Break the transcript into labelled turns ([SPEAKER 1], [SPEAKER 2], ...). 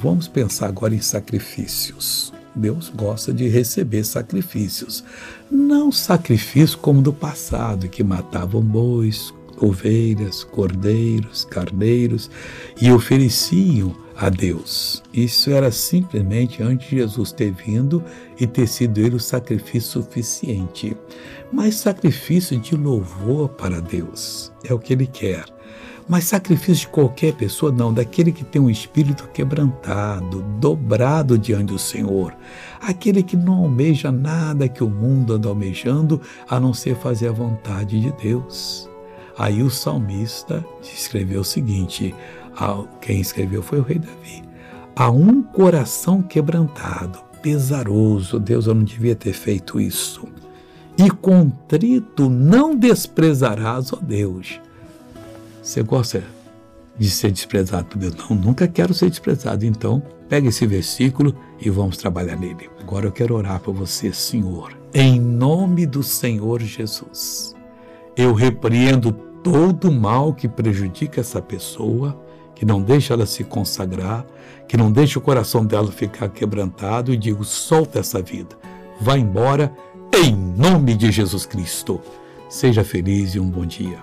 [SPEAKER 1] vamos pensar agora em sacrifícios. Deus gosta de receber sacrifícios. Não sacrifício como do passado, que matavam bois, ovelhas, cordeiros, carneiros e ofereciam a Deus. Isso era simplesmente antes de Jesus ter vindo e ter sido ele o sacrifício suficiente. Mas sacrifício de louvor para Deus é o que ele quer. Mas sacrifício de qualquer pessoa, não, daquele que tem um espírito quebrantado, dobrado diante do Senhor. Aquele que não almeja nada que o mundo anda almejando, a não ser fazer a vontade de Deus. Aí o salmista escreveu o seguinte: quem escreveu foi o rei Davi. Há um coração quebrantado, pesaroso, Deus, eu não devia ter feito isso. E contrito não desprezarás, ó Deus. Você gosta de ser desprezado por Deus? Não, nunca quero ser desprezado. Então, pega esse versículo e vamos trabalhar nele. Agora eu quero orar para você, Senhor. Em nome do Senhor Jesus, eu repreendo todo mal que prejudica essa pessoa, que não deixa ela se consagrar, que não deixa o coração dela ficar quebrantado e digo: solta essa vida, vá embora em nome de Jesus Cristo. Seja feliz e um bom dia.